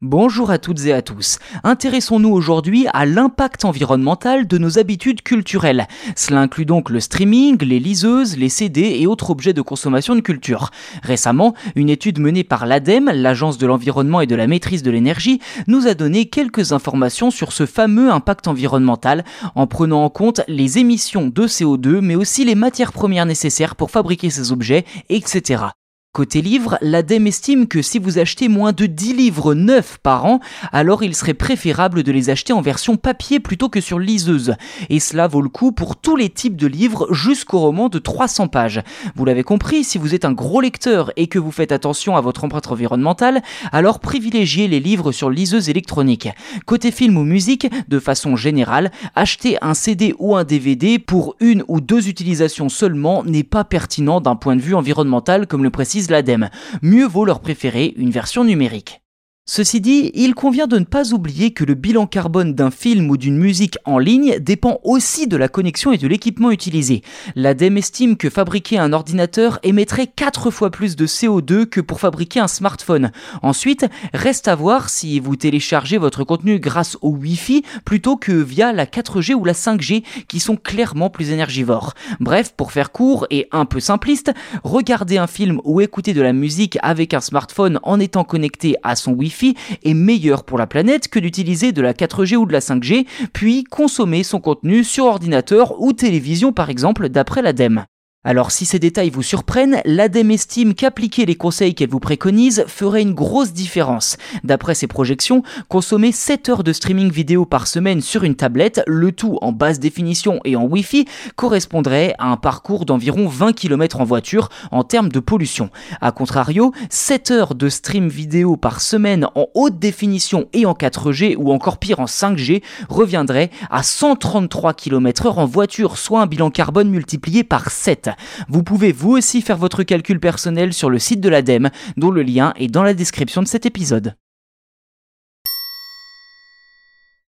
Bonjour à toutes et à tous. Intéressons-nous aujourd'hui à l'impact environnemental de nos habitudes culturelles. Cela inclut donc le streaming, les liseuses, les CD et autres objets de consommation de culture. Récemment, une étude menée par l'ADEME, l'Agence de l'environnement et de la maîtrise de l'énergie, nous a donné quelques informations sur ce fameux impact environnemental en prenant en compte les émissions de CO2 mais aussi les matières premières nécessaires pour fabriquer ces objets, etc. Côté livre, l'ADEME estime que si vous achetez moins de 10 livres neufs par an, alors il serait préférable de les acheter en version papier plutôt que sur liseuse. Et cela vaut le coup pour tous les types de livres jusqu'au roman de 300 pages. Vous l'avez compris, si vous êtes un gros lecteur et que vous faites attention à votre empreinte environnementale, alors privilégiez les livres sur liseuse électronique. Côté film ou musique, de façon générale, acheter un CD ou un DVD pour une ou deux utilisations seulement n'est pas pertinent d'un point de vue environnemental comme le précise l'ADEME. Mieux vaut leur préférer une version numérique. Ceci dit, il convient de ne pas oublier que le bilan carbone d'un film ou d'une musique en ligne dépend aussi de la connexion et de l'équipement utilisé. L'ADEME estime que fabriquer un ordinateur émettrait 4 fois plus de CO2 que pour fabriquer un smartphone. Ensuite, reste à voir si vous téléchargez votre contenu grâce au Wi-Fi plutôt que via la 4G ou la 5G qui sont clairement plus énergivores. Bref, pour faire court et un peu simpliste, regarder un film ou écouter de la musique avec un smartphone en étant connecté à son Wi-Fi est meilleur pour la planète que d'utiliser de la 4G ou de la 5G, puis consommer son contenu sur ordinateur ou télévision par exemple d'après l'ADEME. Alors si ces détails vous surprennent, l'ADEME estime qu'appliquer les conseils qu'elle vous préconise ferait une grosse différence. D'après ses projections, consommer 7 heures de streaming vidéo par semaine sur une tablette, le tout en basse définition et en Wi-Fi, correspondrait à un parcours d'environ 20 km en voiture en termes de pollution. A contrario, 7 heures de stream vidéo par semaine en haute définition et en 4G ou encore pire en 5G reviendrait à 133 km/h en voiture, soit un bilan carbone multiplié par 7. Vous pouvez vous aussi faire votre calcul personnel sur le site de l'ADEME, dont le lien est dans la description de cet épisode.